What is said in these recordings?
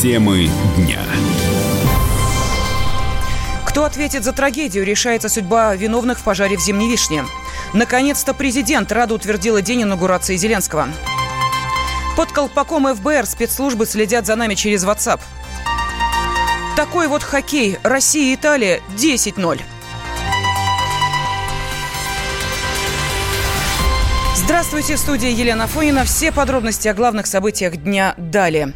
Темы дня. Кто ответит за трагедию, решается судьба виновных в пожаре в Зимней Вишне. Наконец-то президент Рада утвердила день инаугурации Зеленского. Под колпаком ФБР спецслужбы следят за нами через WhatsApp. Такой вот хоккей. Россия и Италия 10-0. Здравствуйте, в студии Елена Фонина. Все подробности о главных событиях дня далее.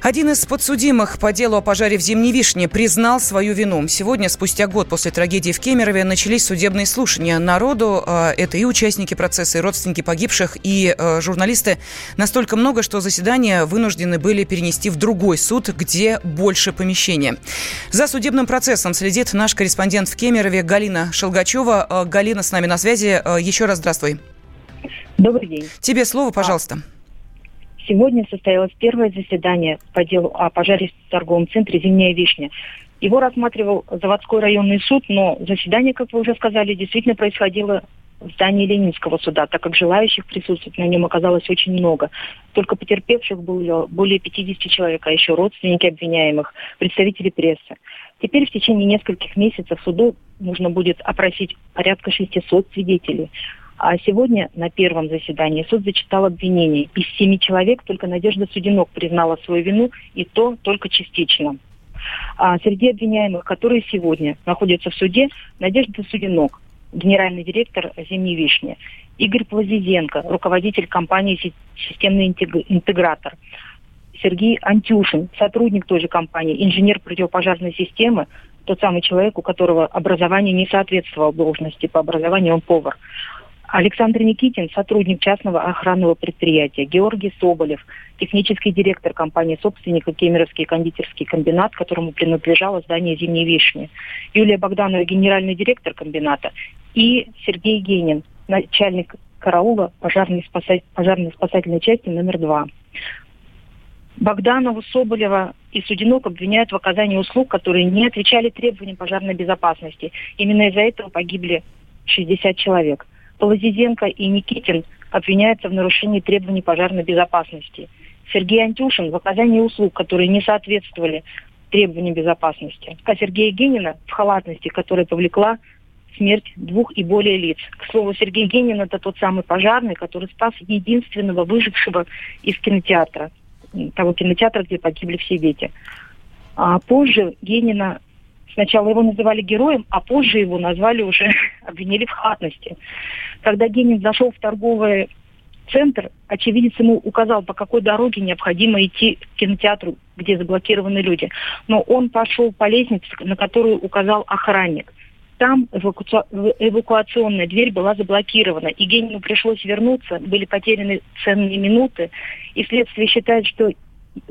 Один из подсудимых по делу о пожаре в Зимней Вишне признал свою вину. Сегодня, спустя год после трагедии в Кемерове, начались судебные слушания. Народу, э, это и участники процесса, и родственники погибших, и э, журналисты, настолько много, что заседания вынуждены были перенести в другой суд, где больше помещения. За судебным процессом следит наш корреспондент в Кемерове Галина Шелгачева. Э, Галина с нами на связи. Еще раз здравствуй. Добрый день. Тебе слово, пожалуйста. Сегодня состоялось первое заседание по делу о пожаре в торговом центре «Зимняя вишня». Его рассматривал заводской районный суд, но заседание, как вы уже сказали, действительно происходило в здании Ленинского суда, так как желающих присутствовать на нем оказалось очень много. Только потерпевших было более 50 человек, а еще родственники обвиняемых, представители прессы. Теперь в течение нескольких месяцев суду нужно будет опросить порядка 600 свидетелей. А сегодня на первом заседании суд зачитал обвинение. Из семи человек только Надежда Судинок признала свою вину, и то только частично. А среди обвиняемых, которые сегодня находятся в суде, Надежда Судинок, генеральный директор «Зимней вишни», Игорь Плазизенко, руководитель компании «Системный интегратор», Сергей Антюшин, сотрудник той же компании, инженер противопожарной системы, тот самый человек, у которого образование не соответствовало должности, по образованию он повар. Александр Никитин, сотрудник частного охранного предприятия, Георгий Соболев, технический директор компании собственника Кемеровский кондитерский комбинат, которому принадлежало здание «Зимней вишни», Юлия Богданова, генеральный директор комбината, и Сергей Генин, начальник караула пожарной, пожарной спасательной части номер два. Богданову, Соболева и Судинок обвиняют в оказании услуг, которые не отвечали требованиям пожарной безопасности. Именно из-за этого погибли 60 человек. Полозизенко и Никитин обвиняются в нарушении требований пожарной безопасности. Сергей Антюшин в оказании услуг, которые не соответствовали требованиям безопасности. А Сергея Генина в халатности, которая повлекла смерть двух и более лиц. К слову, Сергей Генин – это тот самый пожарный, который спас единственного выжившего из кинотеатра, того кинотеатра, где погибли все дети. А позже Генина Сначала его называли героем, а позже его назвали уже, обвинили в хатности. Когда Генин зашел в торговый центр, очевидец ему указал, по какой дороге необходимо идти к кинотеатру, где заблокированы люди. Но он пошел по лестнице, на которую указал охранник. Там эвакуационная дверь была заблокирована, и Генину пришлось вернуться, были потеряны ценные минуты, и следствие считает, что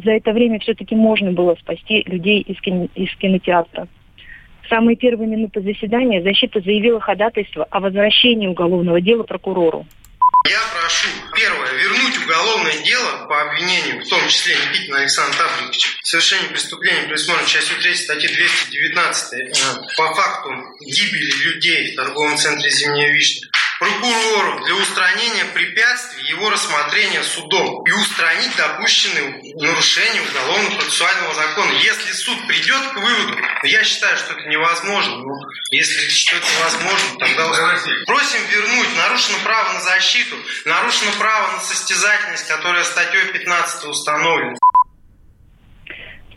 за это время все-таки можно было спасти людей из, кино, из кинотеатра. В самые первые минуты заседания защита заявила ходатайство о возвращении уголовного дела прокурору. Я прошу, первое, вернуть уголовное дело по обвинению, в том числе Никитина Александра Тавриковича, в совершении преступления, предусмотренного частью 3 статьи 219 э, по факту гибели людей в торговом центре «Зимняя вишня», прокурору для устранения препятствий его рассмотрения судом и устранить допущенные нарушения уголовно-процессуального закона. Если суд придет к выводу, я считаю, что это невозможно, но если что это невозможно, тогда просим вернуть. Нарушено право на защиту, нарушено право на состязательность, которая статьей 15 установлена.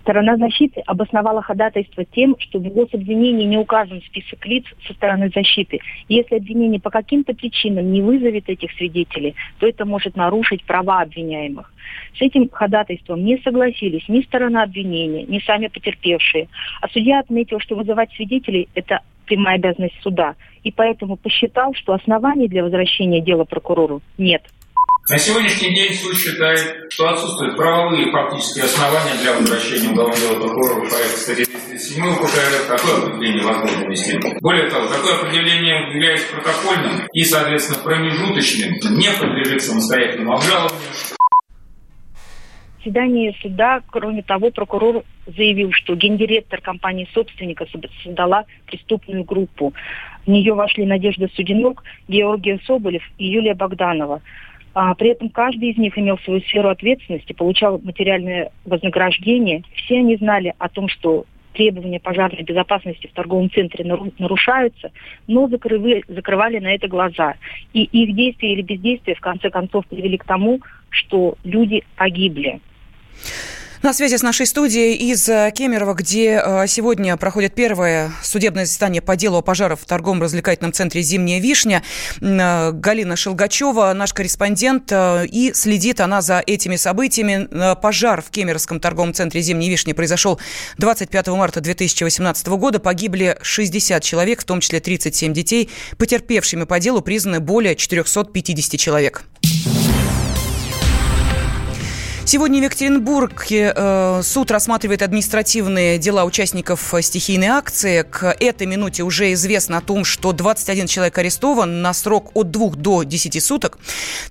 Сторона защиты обосновала ходатайство тем, что в гособвинении не указан список лиц со стороны защиты. Если обвинение по каким-то причинам не вызовет этих свидетелей, то это может нарушить права обвиняемых. С этим ходатайством не согласились ни сторона обвинения, ни сами потерпевшие. А судья отметил, что вызывать свидетелей – это прямая обязанность суда, и поэтому посчитал, что оснований для возвращения дела прокурору нет. На сегодняшний день суд считает, что отсутствуют правовые фактические основания для возвращения уголовного прокурора в порядке статьи 37 УК РФ. Такое определение возможно ввести. Более того, такое определение является протокольным и, соответственно, промежуточным, не подлежит самостоятельному обжалованию. В заседании суда, кроме того, прокурор заявил, что гендиректор компании собственника создала преступную группу. В нее вошли Надежда Судинок, Георгий Соболев и Юлия Богданова. А при этом каждый из них имел свою сферу ответственности, получал материальное вознаграждение. Все они знали о том, что требования пожарной безопасности в торговом центре нарушаются, но закрывали, закрывали на это глаза. И их действия или бездействие в конце концов привели к тому, что люди погибли. На связи с нашей студией из э, Кемерово, где э, сегодня проходит первое судебное заседание по делу о пожарах в торговом развлекательном центре «Зимняя вишня». Э, Галина Шелгачева, наш корреспондент, и следит она за этими событиями. Пожар в Кемеровском торговом центре «Зимняя вишня» произошел 25 марта 2018 года. Погибли 60 человек, в том числе 37 детей. Потерпевшими по делу признаны более 450 человек. Сегодня в Екатеринбурге э, суд рассматривает административные дела участников стихийной акции. К этой минуте уже известно о том, что 21 человек арестован на срок от 2 до 10 суток.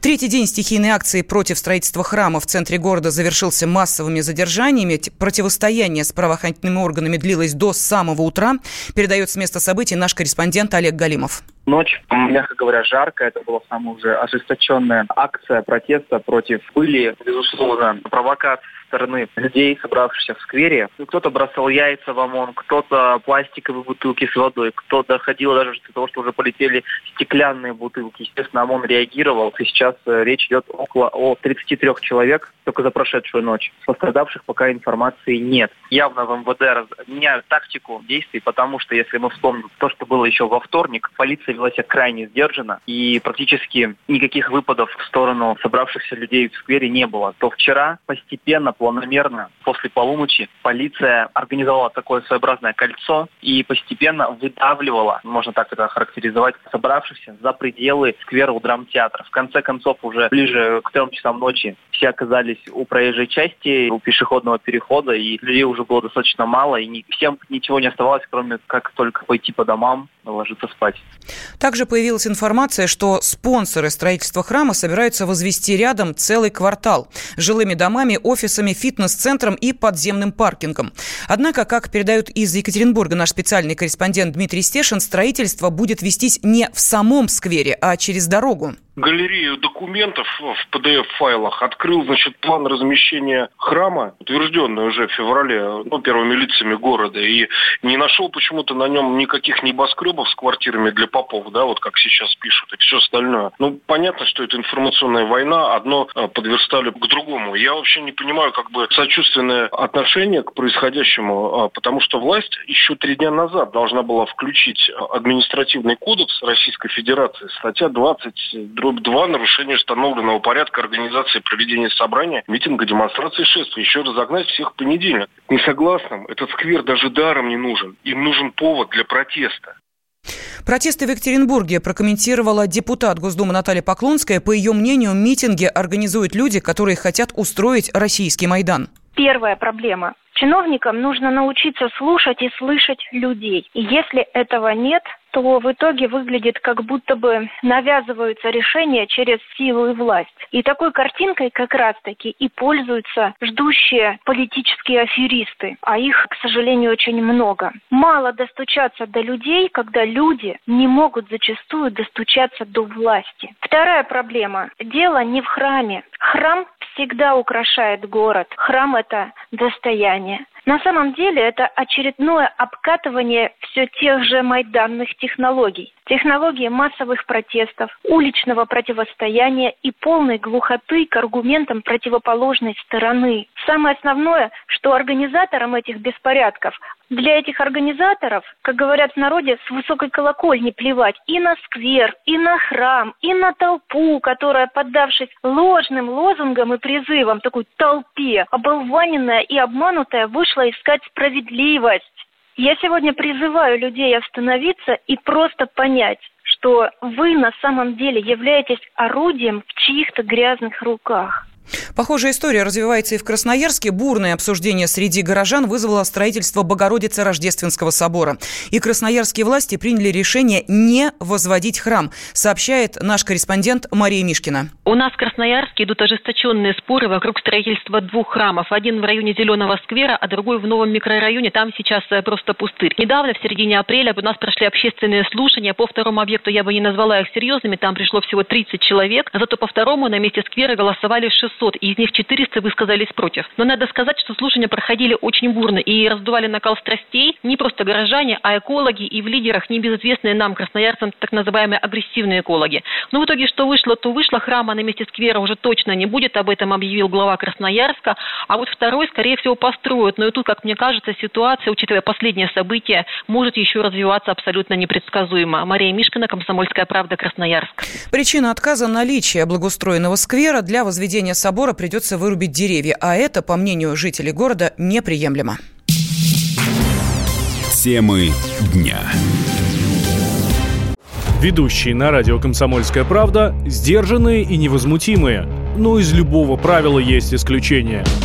Третий день стихийной акции против строительства храма в центре города завершился массовыми задержаниями. Противостояние с правоохранительными органами длилось до самого утра. Передает с места событий наш корреспондент Олег Галимов. Ночь, мягко говоря, жарко. Это была самая уже ожесточенная акция протеста против пыли, безусловно, провокаций стороны людей, собравшихся в сквере. Кто-то бросал яйца в ОМОН, кто-то пластиковые бутылки с водой, кто-то ходил даже до того, что уже полетели стеклянные бутылки. Естественно, ОМОН реагировал. И сейчас э, речь идет около о 33 человек только за прошедшую ночь. Пострадавших пока информации нет. Явно в МВД меняют тактику действий, потому что, если мы вспомним то, что было еще во вторник, полиция вела себя крайне сдержанно, и практически никаких выпадов в сторону собравшихся людей в сквере не было. То вчера постепенно, планомерно, после полуночи, полиция организовала такое своеобразное кольцо и постепенно выдавливала, можно так это характеризовать, собравшихся за пределы сквера у драмтеатра. В конце концов, уже ближе к трем часам ночи все оказались у проезжей части, у пешеходного перехода, и людей уже было достаточно мало, и всем ничего не оставалось, кроме как только пойти по домам, ложиться спать. Также появилась информация, что спонсоры строительства храма собираются возвести рядом целый квартал жилыми домами, офисами, фитнес-центром и подземным паркингом. Однако, как передают из Екатеринбурга наш специальный корреспондент Дмитрий Стешин, строительство будет вестись не в самом сквере, а через дорогу галерею документов в PDF-файлах, открыл, значит, план размещения храма, утвержденный уже в феврале, ну, первыми лицами города, и не нашел почему-то на нем никаких небоскребов с квартирами для попов, да, вот как сейчас пишут, и все остальное. Ну, понятно, что это информационная война, одно а, подверстали к другому. Я вообще не понимаю, как бы, сочувственное отношение к происходящему, а, потому что власть еще три дня назад должна была включить административный кодекс Российской Федерации, статья 20 Дробь 2. Нарушение установленного порядка организации проведения собрания, митинга, демонстрации, шествия. Еще разогнать всех в понедельник. Несогласным этот сквер даже даром не нужен. Им нужен повод для протеста. Протесты в Екатеринбурге прокомментировала депутат Госдумы Наталья Поклонская. По ее мнению, митинги организуют люди, которые хотят устроить российский Майдан. Первая проблема. Чиновникам нужно научиться слушать и слышать людей. И если этого нет, то в итоге выглядит как будто бы навязываются решения через силу и власть. И такой картинкой как раз-таки и пользуются ждущие политические аферисты, а их, к сожалению, очень много. Мало достучаться до людей, когда люди не могут зачастую достучаться до власти. Вторая проблема. Дело не в храме. Храм всегда украшает город. Храм – это достояние. На самом деле это очередное обкатывание все тех же майданных технологий. Технологии массовых протестов, уличного противостояния и полной глухоты к аргументам противоположной стороны. Самое основное, что организаторам этих беспорядков для этих организаторов, как говорят в народе, с высокой колокольни плевать и на сквер, и на храм, и на толпу, которая, поддавшись ложным лозунгам и призывам такой толпе, оболваненная и обманутая, вышла искать справедливость. Я сегодня призываю людей остановиться и просто понять, что вы на самом деле являетесь орудием в чьих-то грязных руках. Похожая история развивается и в Красноярске. Бурное обсуждение среди горожан вызвало строительство Богородицы Рождественского собора. И красноярские власти приняли решение не возводить храм, сообщает наш корреспондент Мария Мишкина. У нас в Красноярске идут ожесточенные споры вокруг строительства двух храмов. Один в районе Зеленого сквера, а другой в новом микрорайоне. Там сейчас э, просто пустырь. Недавно, в середине апреля, у нас прошли общественные слушания. По второму объекту я бы не назвала их серьезными. Там пришло всего 30 человек. Зато по второму на месте сквера голосовали 600. И из них 400 высказались против. Но надо сказать, что слушания проходили очень бурно и раздували накал страстей не просто горожане, а экологи и в лидерах небезызвестные нам, красноярцам, так называемые агрессивные экологи. Но в итоге, что вышло, то вышло. Храма на месте сквера уже точно не будет. Об этом объявил глава Красноярска. А вот второй, скорее всего, построят. Но и тут, как мне кажется, ситуация, учитывая последние события, может еще развиваться абсолютно непредсказуемо. Мария Мишкина, Комсомольская правда, Красноярск. Причина отказа – наличие благоустроенного сквера. Для возведения собора придется вырубить деревья, а это, по мнению жителей города, неприемлемо. Темы дня. Ведущие на радио «Комсомольская правда» сдержанные и невозмутимые. Но из любого правила есть исключение –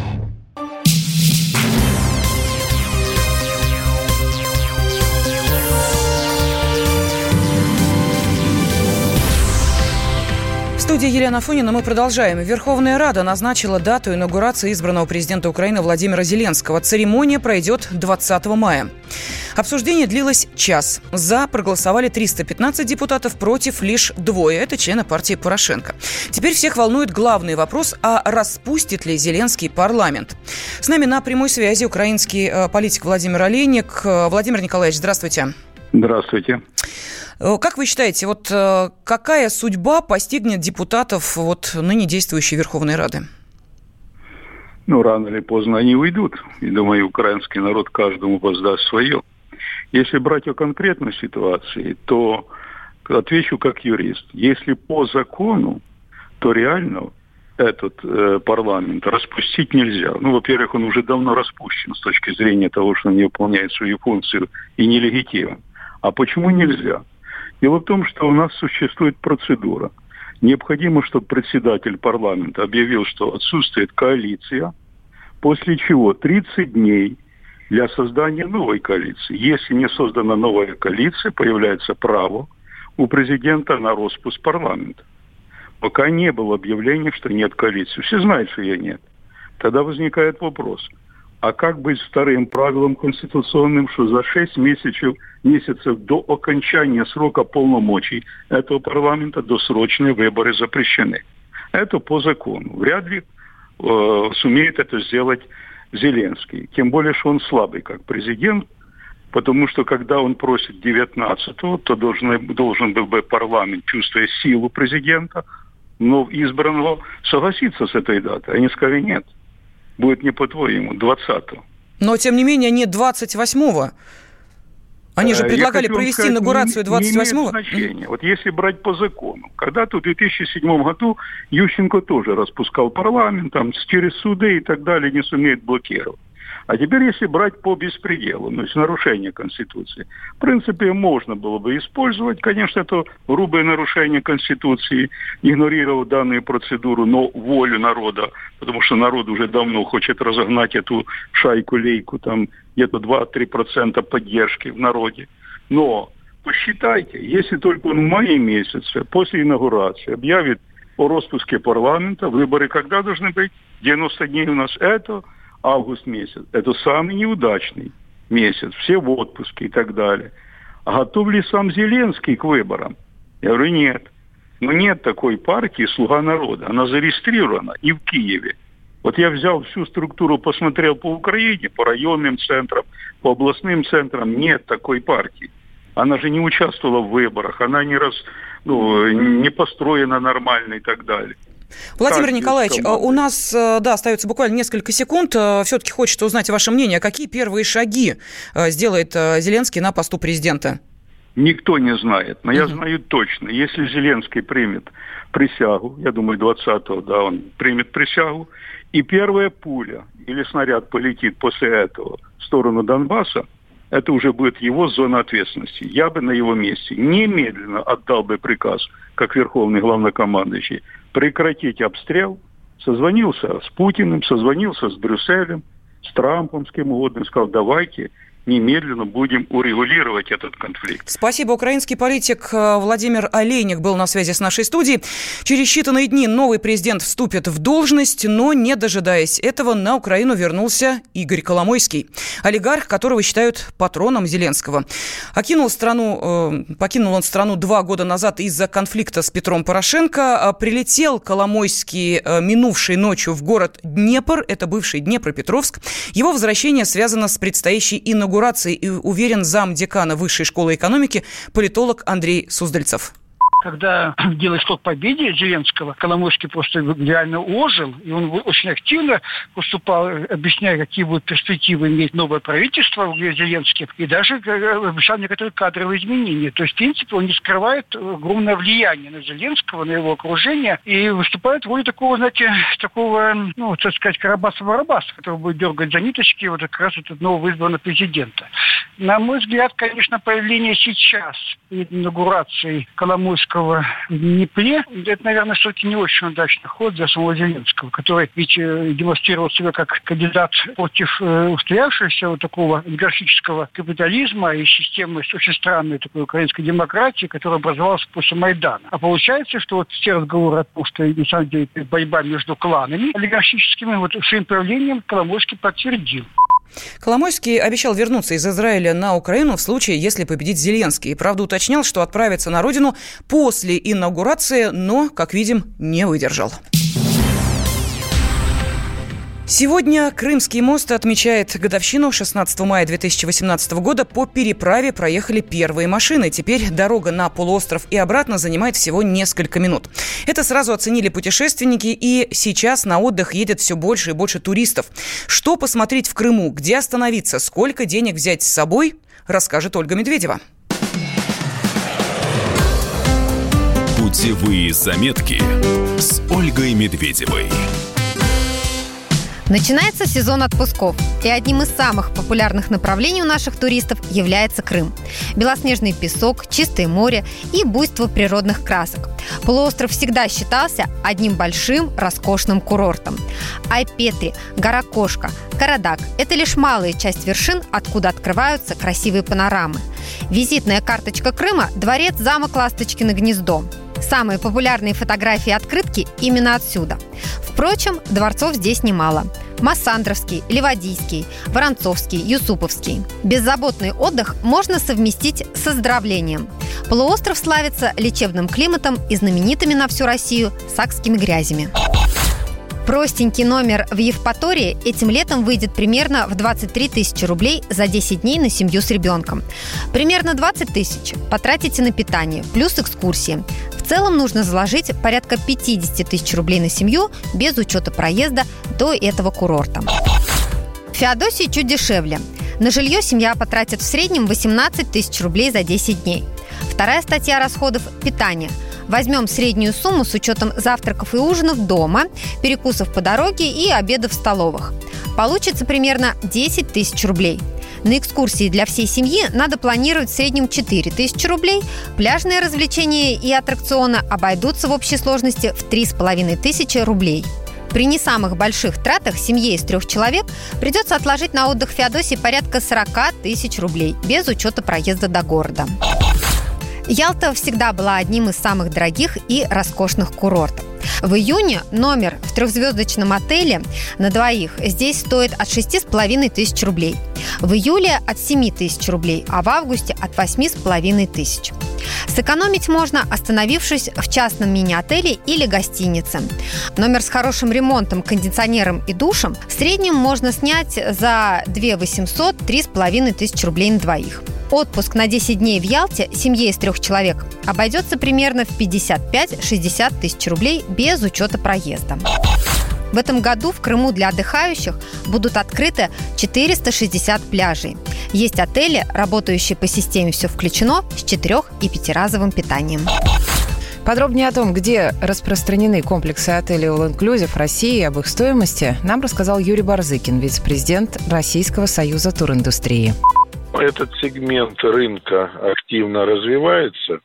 Студии Елена Фонина мы продолжаем. Верховная Рада назначила дату инаугурации избранного президента Украины Владимира Зеленского. Церемония пройдет 20 мая. Обсуждение длилось час. За проголосовали 315 депутатов, против лишь двое. Это члены партии Порошенко. Теперь всех волнует главный вопрос, а распустит ли Зеленский парламент? С нами на прямой связи украинский э, политик Владимир Олейник. Э, Владимир Николаевич, здравствуйте. Здравствуйте. Э, как вы считаете, вот э, какая судьба постигнет депутатов вот ныне действующей Верховной Рады? Ну, рано или поздно они уйдут. И, думаю, украинский народ каждому воздаст свое. Если брать о конкретной ситуации, то отвечу как юрист. Если по закону, то реально этот э, парламент распустить нельзя. Ну, во-первых, он уже давно распущен с точки зрения того, что он не выполняет свою функцию и нелегитимен. А почему нельзя? Дело в том, что у нас существует процедура. Необходимо, чтобы председатель парламента объявил, что отсутствует коалиция, после чего 30 дней для создания новой коалиции. Если не создана новая коалиция, появляется право у президента на распуск парламента. Пока не было объявления, что нет коалиции. Все знают, что ее нет. Тогда возникает вопрос – а как быть вторым правилом конституционным, что за 6 месяцев, месяцев до окончания срока полномочий этого парламента досрочные выборы запрещены? Это по закону. Вряд ли э, сумеет это сделать Зеленский. Тем более, что он слабый как президент, потому что когда он просит 19-го, то должен, должен был бы парламент, чувствуя силу президента, но избранного, согласиться с этой датой. Они сказали нет – будет не по-твоему, 20-го. Но, тем не менее, не 28-го. Они же э, предлагали провести сказать, инаугурацию 28-го. значения. Вот если брать по закону. Когда-то в 2007 году Ющенко тоже распускал парламент, там, через суды и так далее не сумеет блокировать. А теперь, если брать по беспределу, ну, то есть нарушение Конституции, в принципе, можно было бы использовать. Конечно, это грубое нарушение Конституции, игнорировав данную процедуру, но волю народа, потому что народ уже давно хочет разогнать эту шайку-лейку, там где-то 2-3% поддержки в народе. Но посчитайте, если только он в мае месяце, после инаугурации, объявит о распуске парламента, выборы когда должны быть? 90 дней у нас это – август месяц, это самый неудачный месяц, все в отпуске и так далее. А готов ли сам Зеленский к выборам? Я говорю, нет. Но нет такой партии «Слуга народа». Она зарегистрирована и в Киеве. Вот я взял всю структуру, посмотрел по Украине, по районным центрам, по областным центрам. Нет такой партии. Она же не участвовала в выборах, она не, раз, ну, не построена нормально и так далее. Владимир так, Николаевич, э, у нас, э, да, остается буквально несколько секунд. Э, Все-таки хочется узнать ваше мнение. Какие первые шаги сделает Зеленский на посту президента? Никто не знает, но я знаю точно, если Зеленский примет присягу, я думаю, 20-го, да, он примет присягу, и первая пуля или снаряд полетит после этого в сторону Донбасса, это уже будет его зона ответственности. Я бы на его месте немедленно отдал бы приказ, как верховный главнокомандующий, прекратить обстрел, созвонился с Путиным, созвонился с Брюсселем, с Трампом, с кем угодно, сказал, давайте немедленно будем урегулировать этот конфликт. Спасибо. Украинский политик э, Владимир Олейник был на связи с нашей студией. Через считанные дни новый президент вступит в должность, но не дожидаясь этого, на Украину вернулся Игорь Коломойский. Олигарх, которого считают патроном Зеленского. Окинул страну, э, покинул он страну два года назад из-за конфликта с Петром Порошенко. А прилетел Коломойский э, минувшей ночью в город Днепр, это бывший Днепропетровск. Его возвращение связано с предстоящей инаугурацией инаугурации, и уверен зам декана Высшей школы экономики политолог Андрей Суздальцев когда дело шло к победе Зеленского, Коломойский просто реально ожил, и он очень активно поступал, объясняя, какие будут перспективы иметь новое правительство в Зеленске, и даже э, обещал некоторые кадровые изменения. То есть, в принципе, он не скрывает огромное влияние на Зеленского, на его окружение, и выступает в роли такого, знаете, такого, ну, так сказать, Карабаса-Барабаса, который будет дергать за ниточки вот как раз этот нового избранного президента. На мой взгляд, конечно, появление сейчас инаугурации Коломойского Зеленского в Днепре, это, наверное, все-таки не очень удачный ход для самого Зеленского, который ведь э, демонстрировал себя как кандидат против э, устоявшегося вот такого олигархического капитализма и системы очень странной такой украинской демократии, которая образовалась после Майдана. А получается, что вот все разговоры о том, что на самом деле борьба между кланами олигархическими, вот своим правлением Коломойский подтвердил. Коломойский обещал вернуться из Израиля на Украину в случае, если победит Зеленский. Правда, уточнял, что отправится на родину после инаугурации, но, как видим, не выдержал. Сегодня Крымский мост отмечает годовщину 16 мая 2018 года. По переправе проехали первые машины. Теперь дорога на полуостров и обратно занимает всего несколько минут. Это сразу оценили путешественники, и сейчас на отдых едет все больше и больше туристов. Что посмотреть в Крыму, где остановиться, сколько денег взять с собой, расскажет Ольга Медведева. Путевые заметки с Ольгой Медведевой. Начинается сезон отпусков, и одним из самых популярных направлений у наших туристов является Крым. Белоснежный песок, чистое море и буйство природных красок. Полуостров всегда считался одним большим роскошным курортом. Айпетри, гора Кошка, Карадак – это лишь малая часть вершин, откуда открываются красивые панорамы. Визитная карточка Крыма – дворец замок Ласточкино гнездо. Самые популярные фотографии открытки именно отсюда. Впрочем, дворцов здесь немало. Массандровский, Ливадийский, Воронцовский, Юсуповский. Беззаботный отдых можно совместить с оздоровлением. Полуостров славится лечебным климатом и знаменитыми на всю Россию сакскими грязями. Простенький номер в Евпатории этим летом выйдет примерно в 23 тысячи рублей за 10 дней на семью с ребенком. Примерно 20 тысяч потратите на питание, плюс экскурсии. В целом нужно заложить порядка 50 тысяч рублей на семью без учета проезда до этого курорта. В Феодосии чуть дешевле. На жилье семья потратит в среднем 18 тысяч рублей за 10 дней. Вторая статья расходов – питание – Возьмем среднюю сумму с учетом завтраков и ужинов дома, перекусов по дороге и обедов в столовых. Получится примерно 10 тысяч рублей. На экскурсии для всей семьи надо планировать в среднем 4 тысячи рублей. Пляжные развлечения и аттракционы обойдутся в общей сложности в 3,5 тысячи рублей. При не самых больших тратах семье из трех человек придется отложить на отдых в Феодосии порядка 40 тысяч рублей, без учета проезда до города. Ялта всегда была одним из самых дорогих и роскошных курортов. В июне номер в трехзвездочном отеле на двоих здесь стоит от 6,5 тысяч рублей. В июле от 7 тысяч рублей, а в августе от 8,5 тысяч. Сэкономить можно, остановившись в частном мини-отеле или гостинице. Номер с хорошим ремонтом, кондиционером и душем в среднем можно снять за 2 800 3,5 тысяч рублей на двоих. Отпуск на 10 дней в Ялте семье из трех человек обойдется примерно в 55-60 тысяч рублей без учета проезда. В этом году в Крыму для отдыхающих будут открыты 460 пляжей. Есть отели, работающие по системе «Все включено» с четырех- и пятиразовым питанием. Подробнее о том, где распространены комплексы отелей All Inclusive России и об их стоимости, нам рассказал Юрий Барзыкин, вице-президент Российского союза туриндустрии. Этот сегмент рынка активно развивается.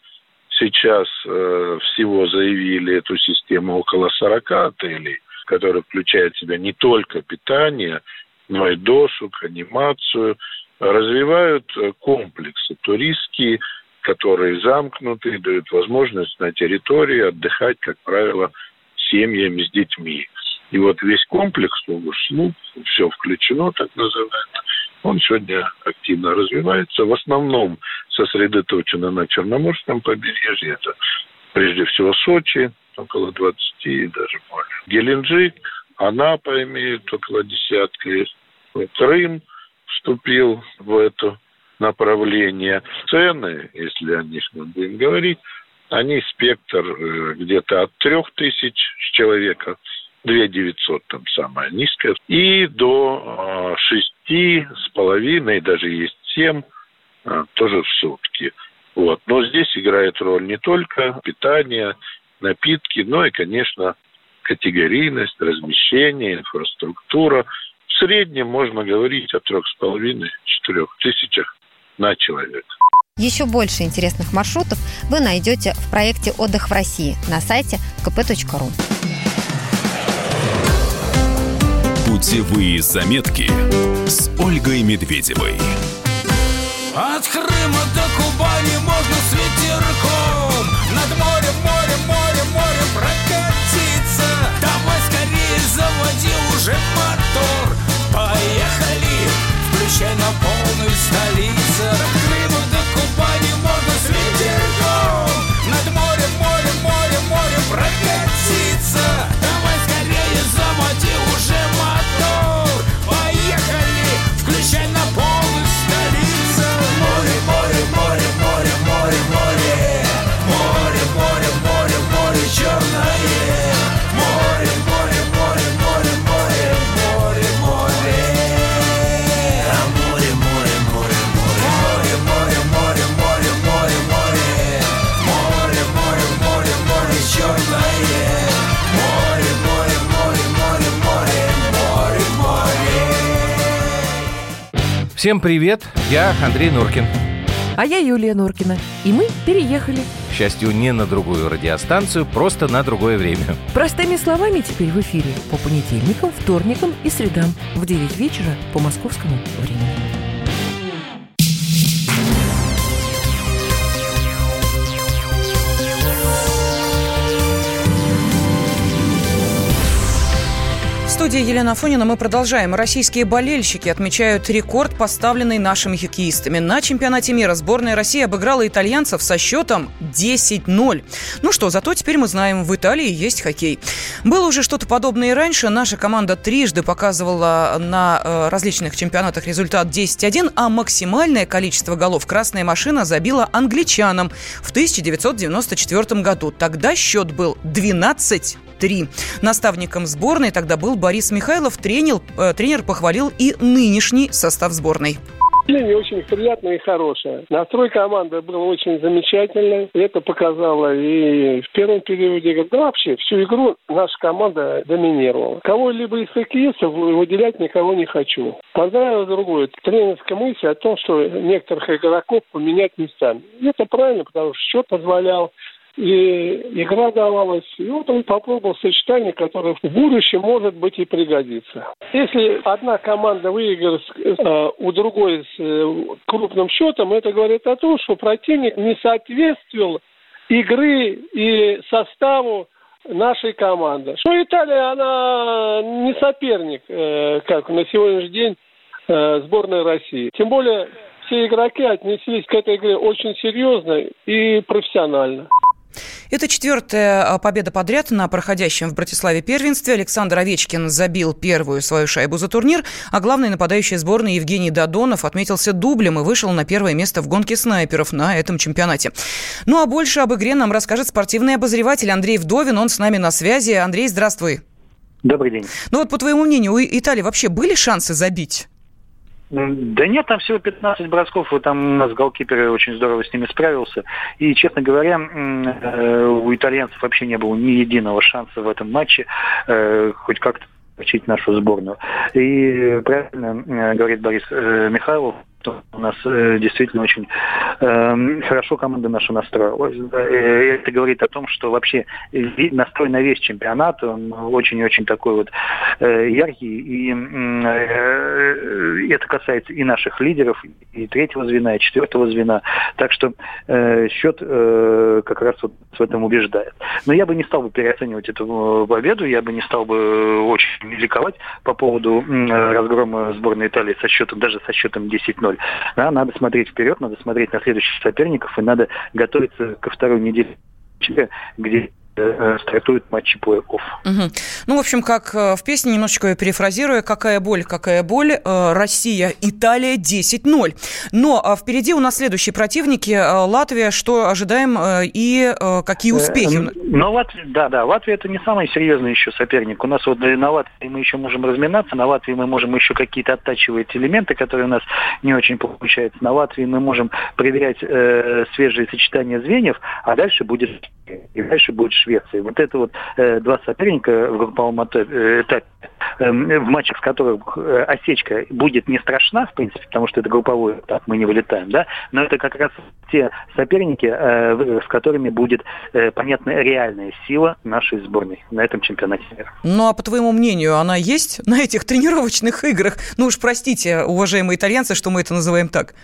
Сейчас э, всего заявили эту систему около 40 отелей, которые включают в себя не только питание, но и досуг, анимацию. Развивают э, комплексы туристские, которые замкнуты, дают возможность на территории отдыхать, как правило, семьями с детьми. И вот весь комплекс услуг, все включено, так называется, он сегодня активно развивается. В основном сосредоточено на Черноморском побережье. Это прежде всего Сочи, около 20 и даже более. Геленджик, Анапа имеет около десятка. Крым вступил в эту направления. Цены, если о них мы будем говорить, они спектр э, где-то от трех тысяч с человека, 2 900 там самая низкая, и до а, шести с половиной, даже есть семь, а, тоже в сутки. Вот. Но здесь играет роль не только питание, напитки, но и, конечно, категорийность, размещение, инфраструктура. В среднем можно говорить о трех с половиной, четырех тысячах на человека. Еще больше интересных маршрутов вы найдете в проекте «Отдых в России» на сайте kp.ru. Путевые заметки с Ольгой Медведевой. От Крыма до Кубани Всем привет, я Андрей Нуркин. А я Юлия Нуркина. И мы переехали. К счастью, не на другую радиостанцию, просто на другое время. Простыми словами теперь в эфире по понедельникам, вторникам и средам в 9 вечера по московскому времени. Студии Елена Фонина мы продолжаем. Российские болельщики отмечают рекорд, поставленный нашими хоккеистами. На чемпионате мира сборная России обыграла итальянцев со счетом 10-0. Ну что, зато теперь мы знаем, в Италии есть хоккей. Было уже что-то подобное и раньше. Наша команда трижды показывала на э, различных чемпионатах результат 10-1, а максимальное количество голов «Красная машина» забила англичанам в 1994 году. Тогда счет был 12 3. Наставником сборной тогда был Борис Михайлов. Тренер, э, тренер похвалил и нынешний состав сборной. Впечатление очень приятное и хорошее. Настрой команды был очень замечательный. Это показало и в первом периоде, да вообще всю игру наша команда доминировала. Кого-либо из хоккеистов выделять никого не хочу. Понравилось другое. Тренерская мысль о том, что некоторых игроков поменять местами. Это правильно, потому что счет позволял и игра давалась. И вот он попробовал сочетание, которое в будущем, может быть, и пригодится. Если одна команда выиграет э, у другой с э, крупным счетом, это говорит о том, что противник не соответствовал игры и составу нашей команды. Что Италия, она не соперник, э, как на сегодняшний день сборной России. Тем более все игроки отнеслись к этой игре очень серьезно и профессионально. Это четвертая а, победа подряд на проходящем в Братиславе первенстве. Alexander Овечкин забил первую свою шайбу за турнир, а главный нападающий сборной Евгений Додонов отметился дублем и вышел на первое место в гонке снайперов на этом чемпионате. Ну а больше об игре нам расскажет спортивный обозреватель Андрей Вдовин. Он с нами на связи. Андрей, здравствуй. Добрый день. Ну вот, по твоему мнению, у Италии вообще были шансы забить? Да нет, там всего 15 бросков, и там у нас голкипер очень здорово с ними справился. И, честно говоря, э, у итальянцев вообще не было ни единого шанса в этом матче э, хоть как-то нашу сборную. И правильно э, говорит Борис Михайлов, что у нас э, действительно очень э, хорошо команда наша настроилась. Э, это говорит о том, что вообще настрой на весь чемпионат, он очень-очень такой вот э, яркий. И э, это касается и наших лидеров, и третьего звена, и четвертого звена. Так что э, счет э, как раз вот в этом убеждает. Но я бы не стал бы переоценивать эту э, победу, я бы не стал бы очень ликовать по поводу э, разгрома сборной Италии со счетом, даже со счетом 10-0 роль. Да, надо смотреть вперед, надо смотреть на следующих соперников, и надо готовиться ко второй неделе, где стартуют матчи плей-офф. Угу. Ну, в общем, как э, в песне, немножечко перефразируя, какая боль, какая боль, э, Россия, Италия 10-0. Но а впереди у нас следующие противники, Латвия, что ожидаем и какие успехи? Ну, Латвия, да, да, Латвия это не самый серьезный еще соперник. У нас вот на Латвии мы еще можем разминаться, на Латвии мы можем еще какие-то оттачивать элементы, которые у нас не очень получаются. На Латвии мы можем проверять э, свежие сочетания звеньев, а дальше будет и дальше будет Швеция. Вот это вот э, два соперника в групповом э, этапе, э, в матчах, в которых э, осечка будет не страшна, в принципе, потому что это групповой этап, мы не вылетаем, да, но это как раз те соперники, э, с которыми будет э, понятна реальная сила нашей сборной на этом чемпионате мира. Ну, а по твоему мнению, она есть на этих тренировочных играх? Ну уж простите, уважаемые итальянцы, что мы это называем так.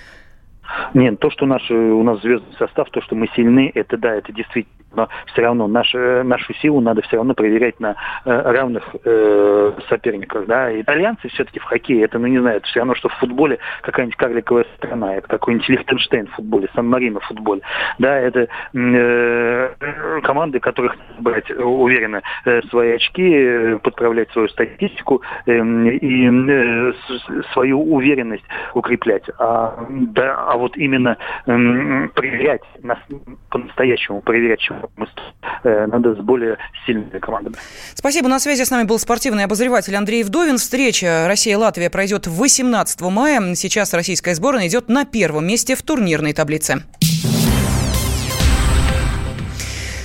Нет, то, что наш, у нас звездный состав, то, что мы сильны, это да, это действительно но все равно наш, нашу силу надо все равно проверять на э, равных э, соперниках. Да? Итальянцы все-таки в хоккее, это, ну не знаю, это все равно, что в футболе какая-нибудь карликовая страна, это какой-нибудь Лихтенштейн в футболе, Сан-Марино в футболе. Да, это э, команды, которых брать уверенно э, свои очки, э, подправлять свою статистику э, и э, свою уверенность укреплять. А, да, а вот именно э, проверять, по-настоящему проверять, Э, надо с более сильными командами. Спасибо. На связи с нами был спортивный обозреватель Андрей Вдовин. Встреча Россия-Латвия пройдет 18 мая. Сейчас российская сборная идет на первом месте в турнирной таблице.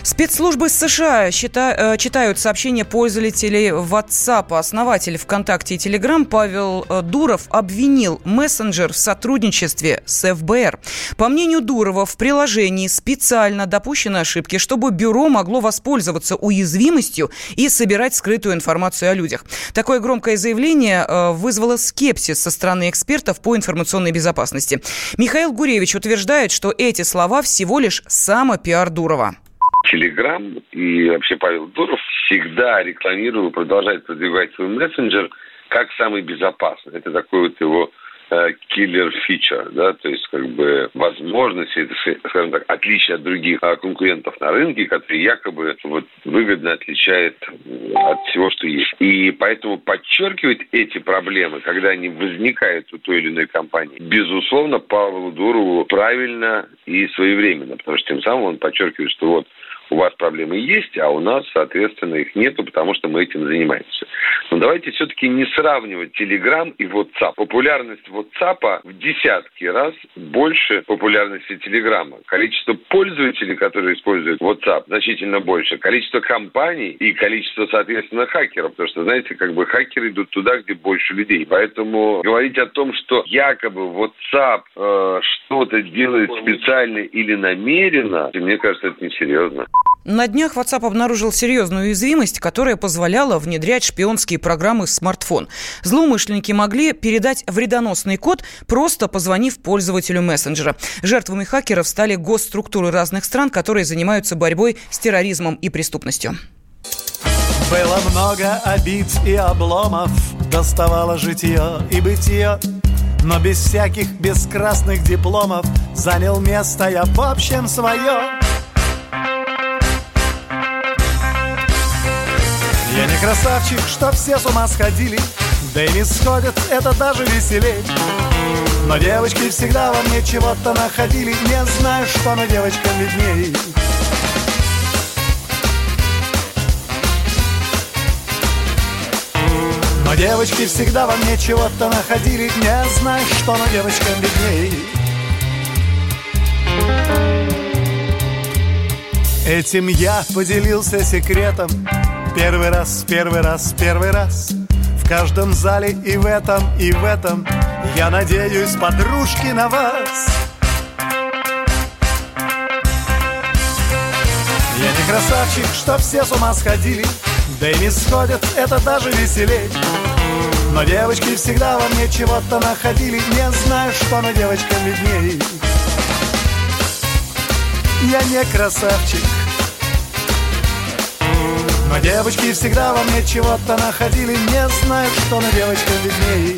Спецслужбы США счита, э, читают сообщения пользователей WhatsApp. Основатель ВКонтакте и Telegram Павел э, Дуров обвинил мессенджер в сотрудничестве с ФБР. По мнению Дурова, в приложении специально допущены ошибки, чтобы бюро могло воспользоваться уязвимостью и собирать скрытую информацию о людях. Такое громкое заявление э, вызвало скепсис со стороны экспертов по информационной безопасности. Михаил Гуревич утверждает, что эти слова всего лишь самопиар Дурова. Телеграм и вообще Павел Дуров всегда рекламировал, продолжает продвигать свой мессенджер как самый безопасный. Это такой вот его киллер э, фича, да, то есть как бы возможности, скажем так, отличие от других а, конкурентов на рынке, которые якобы вот выгодно отличает от всего, что есть. И поэтому подчеркивать эти проблемы, когда они возникают у той или иной компании, безусловно, Павлу Дурову правильно и своевременно, потому что тем самым он подчеркивает, что вот у вас проблемы есть, а у нас, соответственно, их нету, потому что мы этим занимаемся. Но давайте все-таки не сравнивать Telegram и WhatsApp. Популярность WhatsApp в десятки раз больше популярности Telegram. Количество пользователей, которые используют WhatsApp, значительно больше. Количество компаний и количество, соответственно, хакеров. Потому что, знаете, как бы хакеры идут туда, где больше людей. Поэтому говорить о том, что якобы WhatsApp э, что-то делает специально или намеренно, мне кажется, это несерьезно. На днях WhatsApp обнаружил серьезную уязвимость, которая позволяла внедрять шпионские программы в смартфон. Злоумышленники могли передать вредоносный код, просто позвонив пользователю мессенджера. Жертвами хакеров стали госструктуры разных стран, которые занимаются борьбой с терроризмом и преступностью. Было много обид и обломов, доставало житье и бытие. Но без всяких бескрасных дипломов занял место я в общем свое. Я не красавчик, что все с ума сходили. Да и не сходят, это даже веселей. Но девочки всегда во мне чего-то находили. Не знаю, что, но девочкам видней Но девочки всегда во мне чего-то находили. Не знаю, что, но девочкам видней Этим я поделился секретом Первый раз, первый раз, первый раз. В каждом зале и в этом, и в этом. Я надеюсь, подружки, на вас. Я не красавчик, что все с ума сходили. Да и не сходят, это даже веселей. Но девочки всегда во мне чего-то находили. Не знаю, что, но девочкам видней Я не красавчик но девочки всегда во мне чего-то находили Не знаю, что на девочкам видней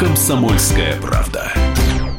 «Комсомольская правда».